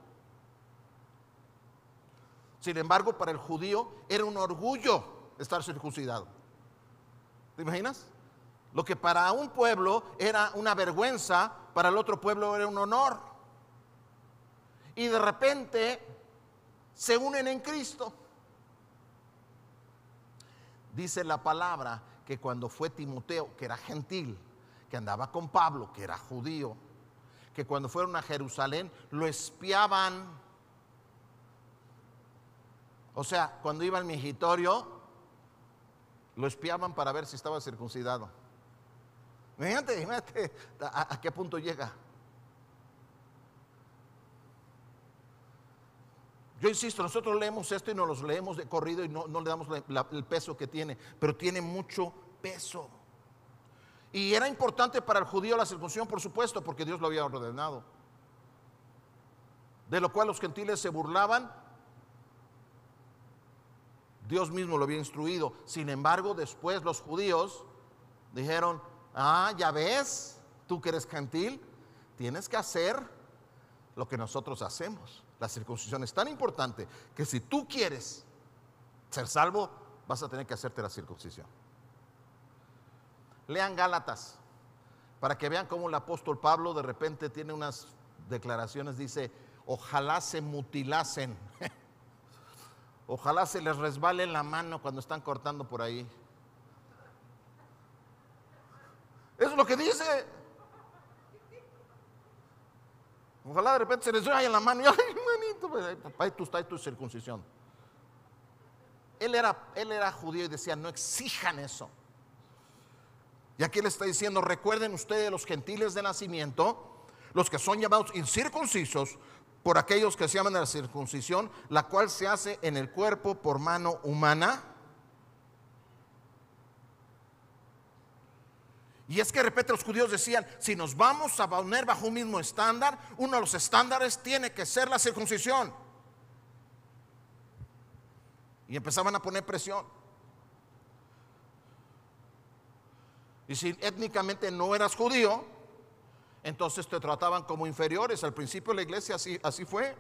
Sin embargo, para el judío era un orgullo estar circuncidado. ¿Te imaginas? Lo que para un pueblo era una vergüenza, para el otro pueblo era un honor. Y de repente se unen en Cristo. Dice la palabra que cuando fue Timoteo, que era gentil, que andaba con Pablo, que era judío, que cuando fueron a Jerusalén lo espiaban. O sea, cuando iba al migitorio, lo espiaban para ver si estaba circuncidado. Imagínate, imagínate a, qué punto llega. Yo insisto, nosotros leemos esto y nos los leemos de corrido y no, le damos el peso que tiene, pero tiene mucho peso. Y era importante para el judío la circuncisión, por supuesto, porque Dios lo había ordenado. De lo cual los gentiles se burlaban. Dios mismo lo había instruido. Sin embargo, después los judíos dijeron, Ah, ya ves, tú que eres gentil, tienes que hacer lo que nosotros hacemos. La circuncisión es tan importante que si tú quieres ser salvo, vas a tener que hacerte la circuncisión. Lean Gálatas para que vean cómo el apóstol Pablo de repente tiene unas declaraciones, dice, ojalá se mutilasen, ojalá se les resbale la mano cuando están cortando por ahí. Eso es lo que dice. Ojalá de repente se les en la mano y, ay, manito, pues, ahí tú tu circuncisión. Él era, él era judío y decía, no exijan eso. Y aquí le está diciendo, recuerden ustedes los gentiles de nacimiento, los que son llamados incircuncisos, por aquellos que se llaman de la circuncisión, la cual se hace en el cuerpo por mano humana. Y es que de repente los judíos decían, si nos vamos a poner bajo un mismo estándar, uno de los estándares tiene que ser la circuncisión. Y empezaban a poner presión. Y si étnicamente no eras judío, entonces te trataban como inferiores. Al principio la iglesia así, así fue.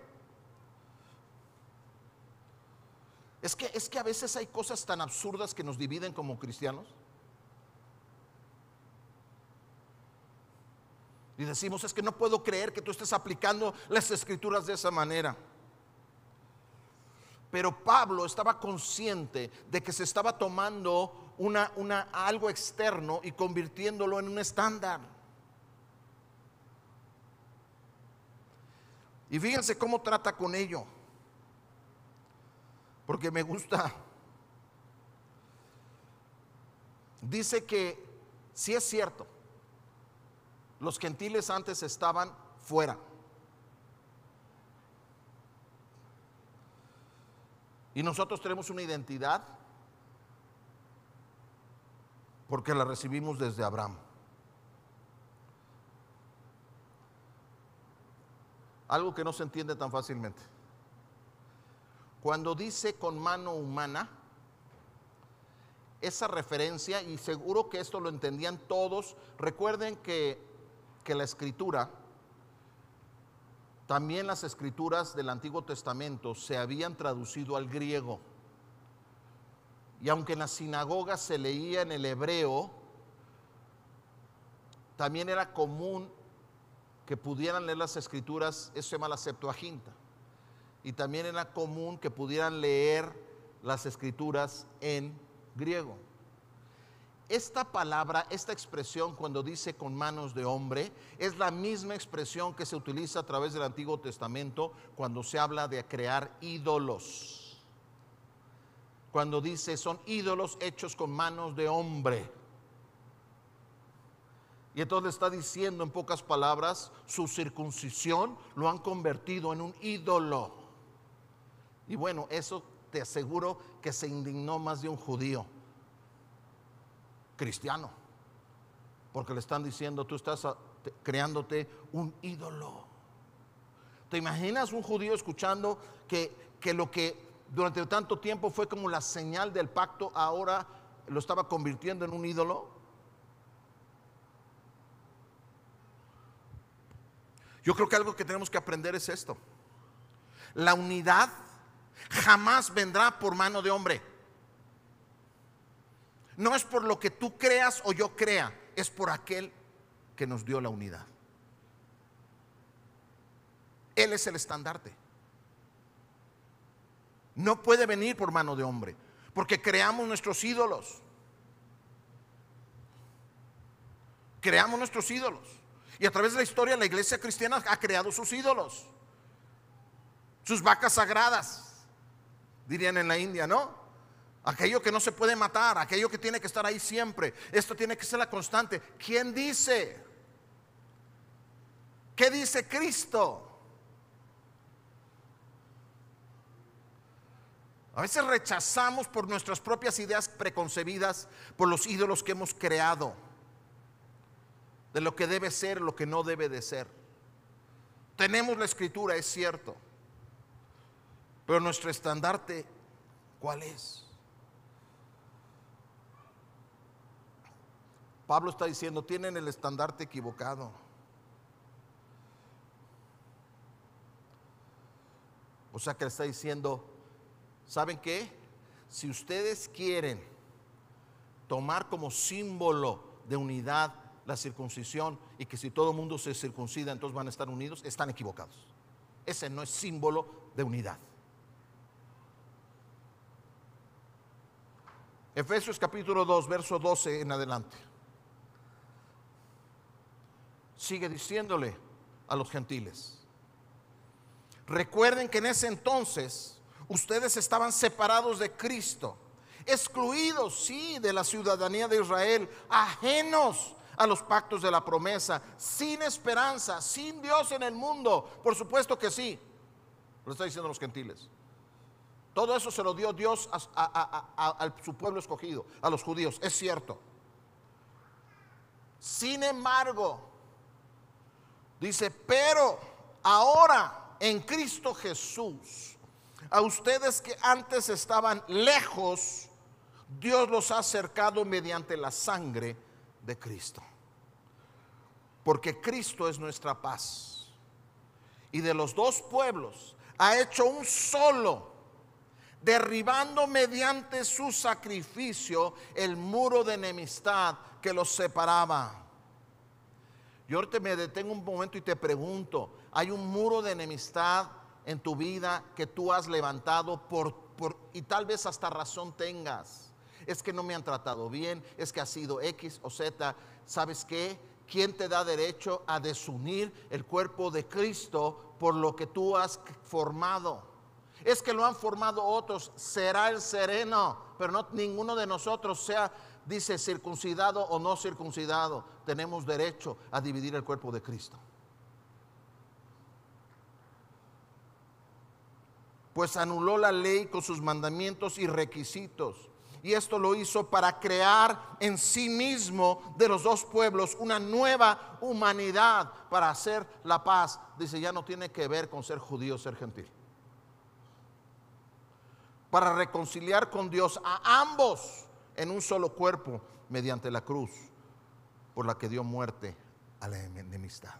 Es que, es que a veces hay cosas tan absurdas que nos dividen como cristianos. Y decimos, es que no puedo creer que tú estés aplicando las escrituras de esa manera. Pero Pablo estaba consciente de que se estaba tomando una, una, algo externo y convirtiéndolo en un estándar. Y fíjense cómo trata con ello. Porque me gusta. Dice que si es cierto, los gentiles antes estaban fuera. Y nosotros tenemos una identidad porque la recibimos desde Abraham. Algo que no se entiende tan fácilmente. Cuando dice con mano humana, esa referencia, y seguro que esto lo entendían todos, recuerden que, que la escritura, también las escrituras del Antiguo Testamento se habían traducido al griego. Y aunque en las sinagogas se leía en el hebreo, también era común que pudieran leer las escrituras, eso se llama la Septuaginta. Y también era común que pudieran leer las escrituras en griego. Esta palabra, esta expresión cuando dice con manos de hombre, es la misma expresión que se utiliza a través del Antiguo Testamento cuando se habla de crear ídolos. Cuando dice son ídolos hechos con manos de hombre. Y entonces le está diciendo en pocas palabras, su circuncisión lo han convertido en un ídolo. Y bueno, eso te aseguro que se indignó más de un judío cristiano. Porque le están diciendo, tú estás creándote un ídolo. ¿Te imaginas un judío escuchando que, que lo que durante tanto tiempo fue como la señal del pacto, ahora lo estaba convirtiendo en un ídolo? Yo creo que algo que tenemos que aprender es esto. La unidad jamás vendrá por mano de hombre. No es por lo que tú creas o yo crea, es por aquel que nos dio la unidad. Él es el estandarte. No puede venir por mano de hombre, porque creamos nuestros ídolos. Creamos nuestros ídolos. Y a través de la historia la iglesia cristiana ha creado sus ídolos. Sus vacas sagradas, dirían en la India, ¿no? Aquello que no se puede matar, aquello que tiene que estar ahí siempre. Esto tiene que ser la constante. ¿Quién dice? ¿Qué dice Cristo? A veces rechazamos por nuestras propias ideas preconcebidas, por los ídolos que hemos creado, de lo que debe ser, lo que no debe de ser. Tenemos la escritura, es cierto, pero nuestro estandarte, ¿cuál es? Pablo está diciendo, tienen el estandarte equivocado. O sea que le está diciendo, ¿saben qué? Si ustedes quieren tomar como símbolo de unidad la circuncisión y que si todo el mundo se circuncida entonces van a estar unidos, están equivocados. Ese no es símbolo de unidad. Efesios capítulo 2, verso 12 en adelante sigue diciéndole a los gentiles. Recuerden que en ese entonces Ustedes estaban separados de Cristo, excluidos, sí, de la ciudadanía de Israel, ajenos a los pactos de la promesa, sin esperanza, sin Dios en el mundo. Por supuesto que sí, lo está diciendo los gentiles. Todo eso se lo dio Dios a, su pueblo escogido, a los judíos, es cierto. Sin embargo, dice, pero ahora en Cristo Jesús, a ustedes que antes estaban lejos, Dios los ha acercado mediante la sangre de Cristo. Porque Cristo es nuestra paz. Y de los dos pueblos ha hecho un solo, derribando mediante su sacrificio el muro de enemistad que los separaba. Yo ahorita me detengo un momento y te pregunto, ¿hay un muro de enemistad en tu vida que tú has levantado por, por y tal vez hasta razón tengas? Es que no me han tratado bien, es que ha sido X o Z. ¿Sabes qué? ¿Quién te da derecho a desunir el cuerpo de Cristo por lo que tú has formado? Es que lo han formado otros, será el sereno, pero no ninguno de nosotros sea, dice, circuncidado o no circuncidado. Tenemos derecho a dividir el cuerpo de Cristo. Pues anuló la ley con sus mandamientos y requisitos y esto lo hizo para crear en sí mismo de los dos pueblos una nueva humanidad para hacer la paz. Dice, ya no tiene que ver con ser judío, ser gentil. Para reconciliar con Dios a ambos en un solo cuerpo mediante la cruz por la que dio muerte a la enemistad.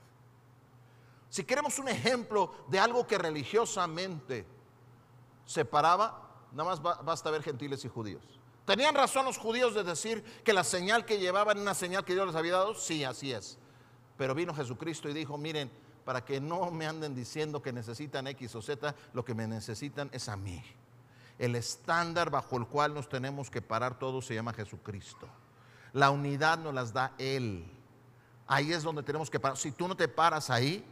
Si queremos un ejemplo de algo que religiosamente separaba, nada más basta ver gentiles y judíos. ¿Tenían razón los judíos de decir que la señal que llevaban era una señal que Dios les había dado? Sí, así es. Pero vino Jesucristo y dijo, miren, para que no me anden diciendo que necesitan X o Z, lo que me necesitan es a mí. El estándar bajo el cual nos tenemos que parar todos se llama Jesucristo. La unidad nos las da Él. Ahí es donde tenemos que parar. Si tú no te paras ahí,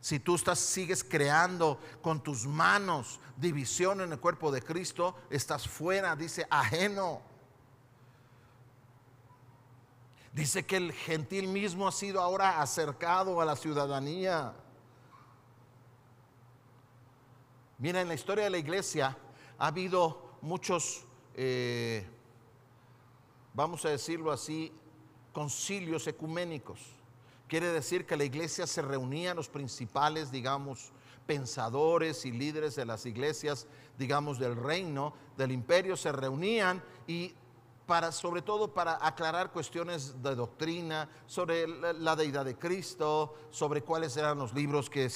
si tú sigues creando con tus manos división en el cuerpo de Cristo, estás fuera, dice ajeno. Dice que el gentil mismo ha sido ahora acercado a la ciudadanía. Mira, en la historia de la iglesia ha habido muchos, eh, vamos a decirlo así, concilios ecuménicos Quiere decir que la iglesia se reunía, los principales, digamos, pensadores y líderes de las iglesias, digamos, del reino, del imperio, se reunían y para, sobre todo para aclarar cuestiones de doctrina, sobre la, deidad de Cristo, sobre cuáles eran los libros que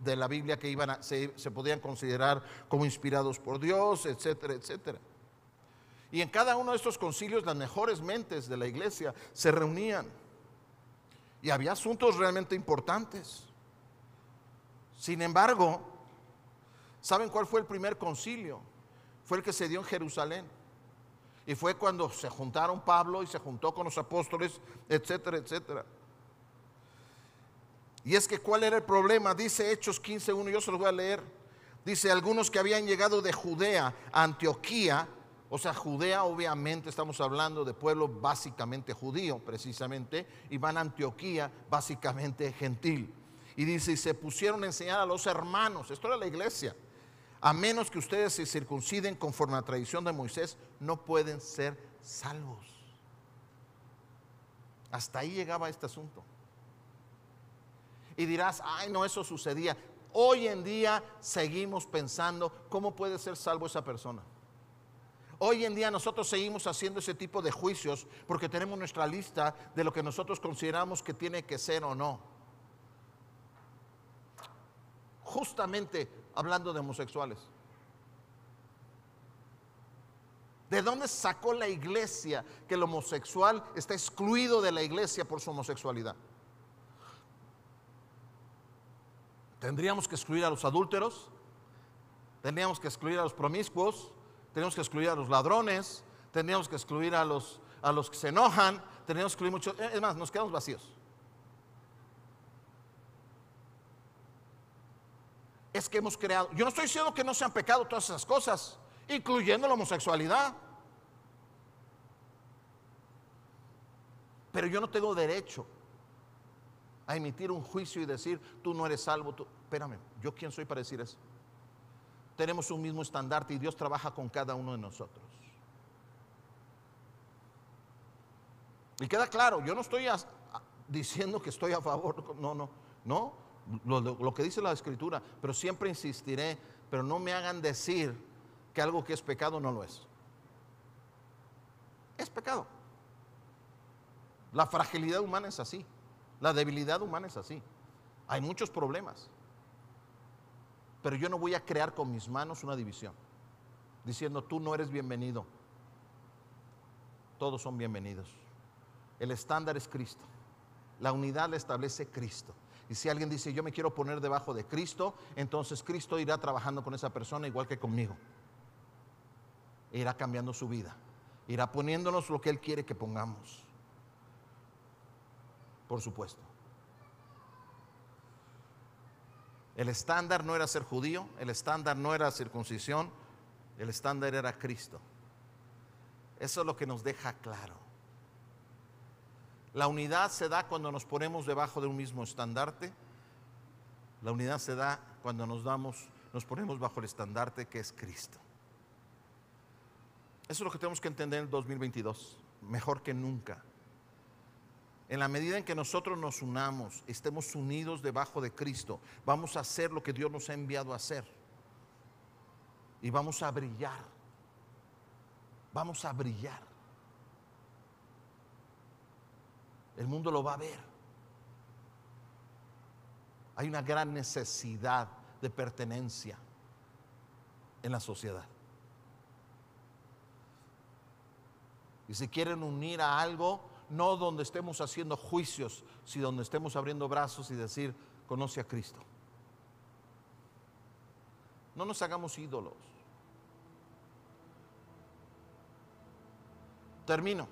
de la Biblia que iban se, se podían considerar como inspirados por Dios, etcétera, etcétera. Y en cada uno de estos concilios las mejores mentes de la iglesia se reunían. Y había asuntos realmente importantes. Sin embargo, ¿saben cuál fue el primer concilio? Fue el que se dio en Jerusalén. Y fue cuando se juntaron Pablo y se juntó con los apóstoles, etcétera, etcétera. Y es que cuál era el problema, dice Hechos 15.1, yo se los voy a leer. Dice, algunos que habían llegado de Judea a Antioquía, o sea, Judea obviamente estamos hablando de pueblo básicamente judío, precisamente, y van a Antioquía, básicamente gentil. Y dice, y se pusieron a enseñar a los hermanos, esto era la iglesia, a menos que ustedes se circunciden conforme a la tradición de Moisés, no pueden ser salvos. Hasta ahí llegaba este asunto. Y dirás, ay, no, eso sucedía. Hoy en día seguimos pensando, ¿cómo puede ser salvo esa persona? Hoy en día nosotros seguimos haciendo ese tipo de juicios porque tenemos nuestra lista de lo que nosotros consideramos que tiene que ser o no. Justamente hablando de homosexuales. ¿De dónde sacó la iglesia que el homosexual está excluido de la iglesia por su homosexualidad? Tendríamos que excluir a los adúlteros, tendríamos que excluir a los promiscuos, tenemos que excluir a los ladrones, tenemos que excluir a los, a los que se enojan, tenemos que excluir muchos, es más, nos quedamos vacíos. es que hemos creado. Yo no estoy diciendo que no sean pecado todas esas cosas, incluyendo la homosexualidad. Pero yo no tengo derecho a emitir un juicio y decir, tú no eres salvo. Espérame, ¿yo quién soy para decir eso? Tenemos un mismo estandarte y Dios trabaja con cada uno de nosotros. Y queda claro, yo no estoy diciendo que estoy a favor, no, no, no, lo, que dice la escritura, pero siempre insistiré, pero no me hagan decir que algo que es pecado no lo es. Es pecado. La fragilidad humana es así, la debilidad humana es así. Hay muchos problemas, pero yo no voy a crear con mis manos una división, diciendo tú no eres bienvenido. Todos son bienvenidos. El estándar es Cristo. La unidad la establece Cristo. Y si alguien dice, yo me quiero poner debajo de Cristo, entonces Cristo irá trabajando con esa persona igual que conmigo. Irá cambiando su vida. Irá poniéndonos lo que Él quiere que pongamos. Por supuesto. El estándar no era ser judío, el estándar no era circuncisión, el estándar era Cristo. Eso es lo que nos deja claro. La unidad se da cuando nos ponemos debajo de un mismo estandarte. La unidad se da cuando nos damos, nos ponemos bajo el estandarte que es Cristo. Eso es lo que tenemos que entender en el 2022, mejor que nunca. En la medida en que nosotros nos unamos, estemos unidos debajo de Cristo, vamos a hacer lo que Dios nos ha enviado a hacer. Y vamos a brillar. Vamos a brillar. El mundo lo va a ver. Hay una gran necesidad de pertenencia en la sociedad. Y si quieren unir a algo, no donde estemos haciendo juicios, sino donde estemos abriendo brazos y decir, conoce a Cristo. No nos hagamos ídolos. Termino.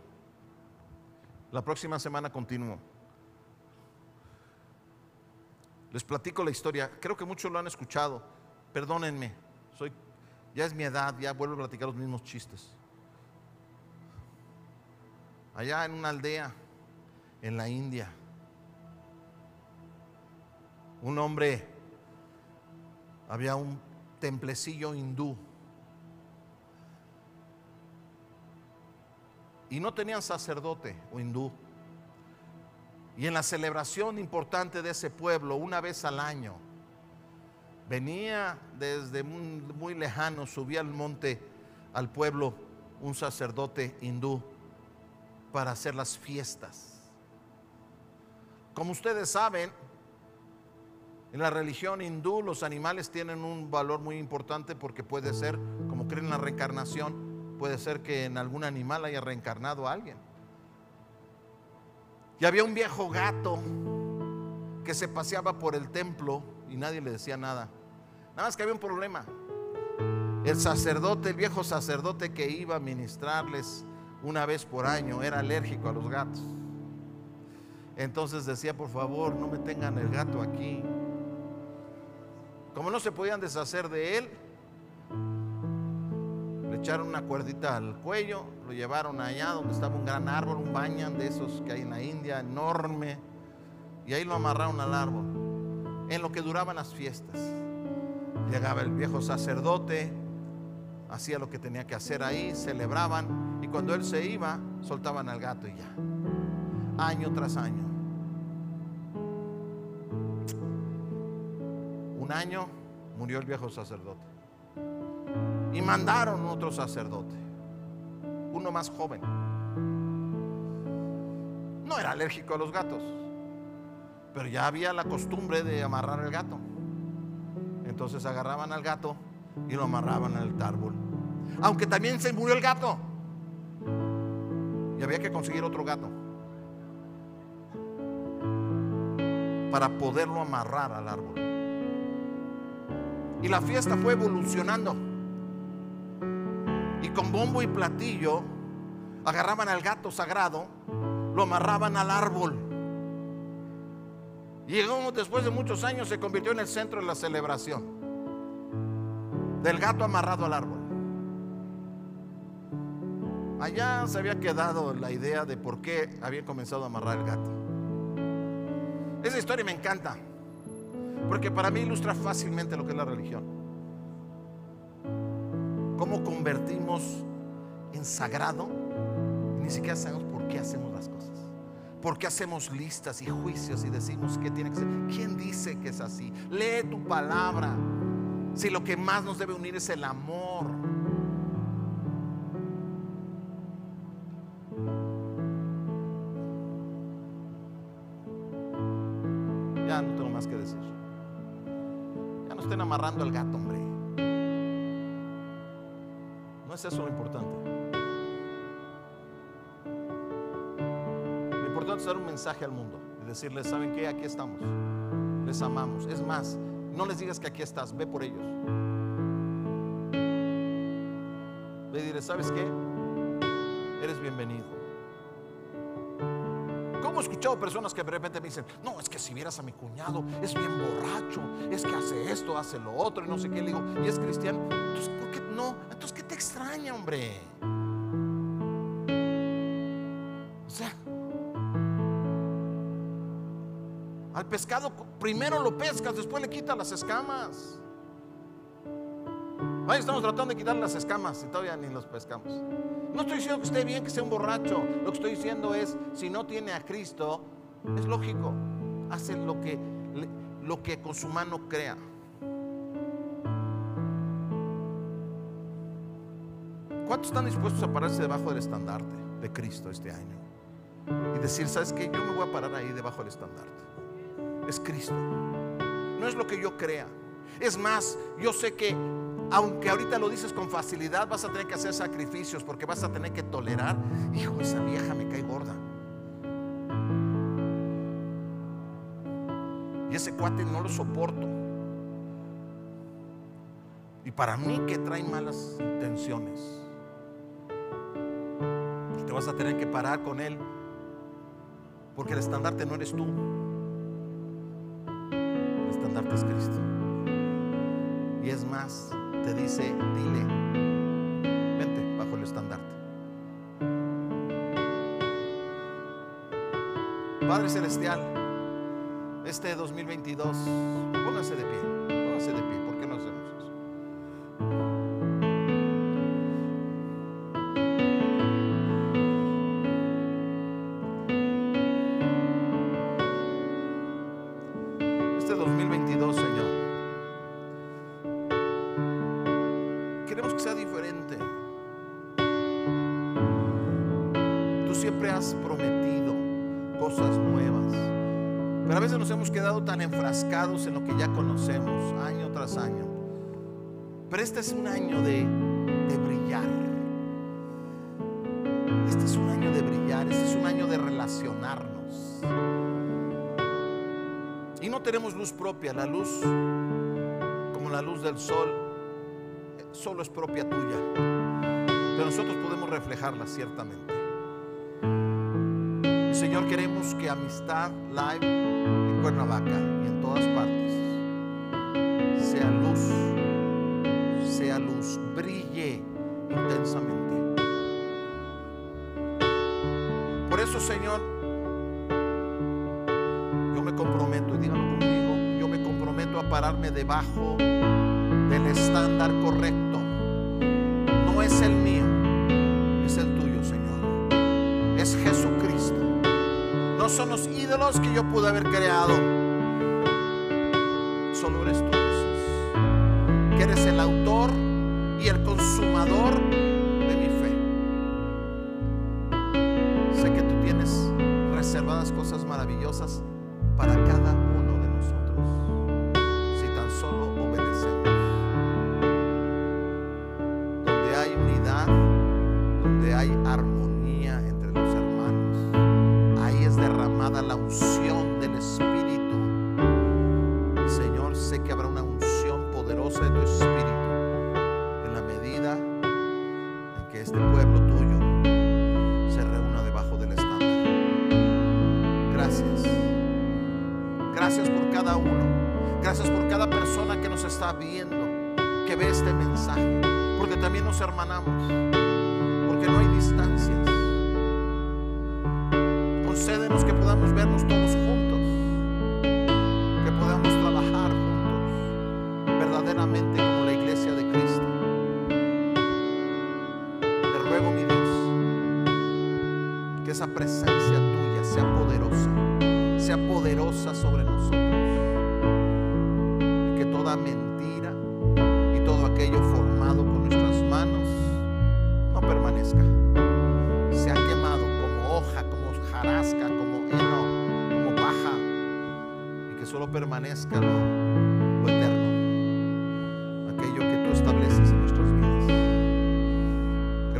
La próxima semana continúo. Les platico la historia. Creo que muchos lo han escuchado. Perdónenme. Soy, ya es mi edad, ya vuelvo a platicar los mismos chistes. Allá en una aldea en la India, un hombre, había un templecillo hindú. Y no tenían sacerdote o hindú. Y en la celebración importante de ese pueblo, una vez al año, venía desde muy, lejano, subía al monte, al pueblo, un sacerdote hindú para hacer las fiestas. Como ustedes saben, en la religión hindú los animales tienen un valor muy importante porque puede ser, como creen en la reencarnación, Puede ser que en algún animal haya reencarnado a alguien. Y había un viejo gato que se paseaba por el templo y nadie le decía nada. Nada más que había un problema. El sacerdote, el viejo sacerdote que iba a ministrarles una vez por año, era alérgico a los gatos. Entonces decía, por favor, no me tengan el gato aquí. Como no se podían deshacer de él, echaron una cuerdita al cuello, lo llevaron allá donde estaba un gran árbol, un bañan de esos que hay en la India, enorme, y ahí lo amarraron al árbol, en lo que duraban las fiestas. Llegaba el viejo sacerdote, hacía lo que tenía que hacer ahí, celebraban, y cuando él se iba, soltaban al gato y ya, año tras año. Un año murió el viejo sacerdote. Y mandaron otro sacerdote, uno más joven. No era alérgico a los gatos, pero ya había la costumbre de amarrar el gato. Entonces agarraban al gato y lo amarraban al árbol. Aunque también se murió el gato. Y había que conseguir otro gato para poderlo amarrar al árbol. Y la fiesta fue evolucionando y con bombo y platillo agarraban al gato sagrado, lo amarraban al árbol. Y llegamos después de muchos años, se convirtió en el centro de la celebración. del gato amarrado al árbol. Allá se había quedado la idea de por qué había comenzado a amarrar el gato. Esa historia me encanta, porque para mí ilustra fácilmente lo que es la religión. Cómo convertimos en sagrado y ni siquiera sabemos por qué hacemos las cosas. ¿Por qué hacemos listas y juicios y decimos que tiene que ser? ¿Quién dice que es así? Lee tu palabra. Si lo que más nos debe unir es el amor. Amarrando al gato, hombre. No es eso lo importante. Lo importante es dar un mensaje al mundo y decirles, ¿saben qué? Aquí estamos. Les amamos. Es más, no les digas que aquí estás, ve por ellos. Y dile, ¿sabes qué? Eres bienvenido. ¿Cómo he escuchado personas que de repente me dicen, no, es que si vieras a mi cuñado, es bien borracho, es que hace esto, hace lo otro y no sé qué? Le digo, ¿y es cristiano? Entonces, ¿por qué no? Entonces, ¿qué te extraña, hombre? O sea, al pescado primero lo pescas, después le quitas las escamas. Ahí estamos tratando de quitar las escamas y todavía ni los pescamos. No estoy diciendo que esté bien que sea un borracho. Lo que estoy diciendo es, si no tiene a Cristo, es lógico. Hace lo que, lo que con su mano crea. ¿Cuántos están dispuestos a pararse debajo del estandarte de Cristo este año? Y decir, ¿sabes qué? Yo me voy a parar ahí debajo del estandarte. Es Cristo. No es lo que yo crea. Es más, yo sé que aunque ahorita lo dices con facilidad, vas a tener que hacer sacrificios porque vas a tener que tolerar. Hijo, esa vieja me cae gorda. Y ese cuate no lo soporto. Y para mí que trae malas intenciones. Y te vas a tener que parar con él. Porque el estandarte no eres tú. El estandarte es Cristo. Y es más, te dice, dile, vente bajo el estandarte. Padre Celestial, este 2022, póngase de pie, póngase de pie, en lo que ya conocemos año tras año. Pero este es un año de, de brillar. Este es un año de brillar. Este es un año de relacionarnos. Y no tenemos luz propia. La luz, como la luz del sol, solo es propia tuya. Pero nosotros podemos reflejarla ciertamente. Queremos que Amistad Live en Cuernavaca y en todas partes sea luz, sea luz, brille intensamente. Por eso, Señor, yo me comprometo, y díganlo conmigo, yo me comprometo a pararme debajo del estándar correcto. No es el mío, No son los ídolos que yo pude haber creado. Solo eres tú, Jesús. Que eres el autor y el consumador de mi fe. Sé que tú tienes reservadas cosas maravillosas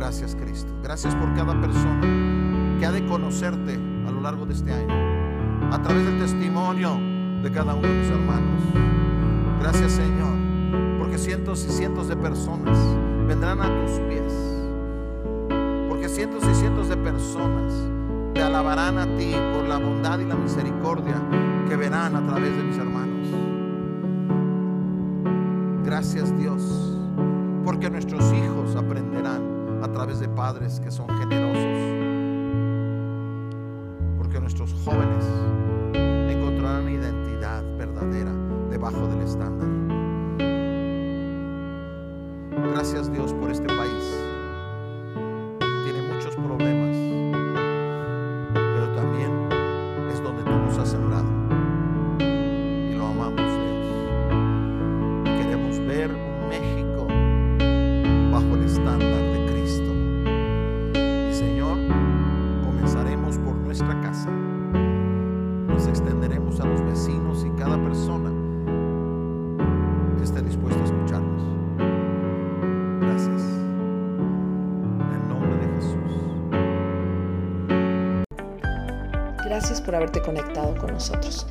Gracias Cristo. Gracias por cada persona que ha de conocerte a lo largo de este año. A través del testimonio de cada uno de mis hermanos. Gracias Señor. Porque cientos y cientos de personas vendrán a tus pies. Porque cientos y cientos de personas te alabarán a ti por la bondad y la misericordia que verán a través de mis hermanos. Gracias Dios, porque nuestros hijos aprenderán través de padres que son generosos. Porque nuestros jóvenes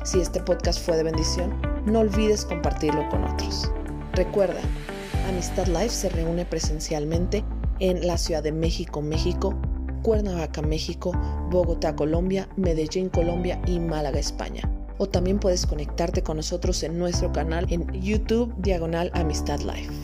Si este podcast fue de bendición, no olvides compartirlo con otros. Recuerda, Amistad Live se reúne presencialmente en la Ciudad de México, México, Cuernavaca, México, Bogotá, Colombia, Medellín, Colombia y Málaga, España. O también puedes conectarte con nosotros en nuestro canal en YouTube Diagonal Amistad Live.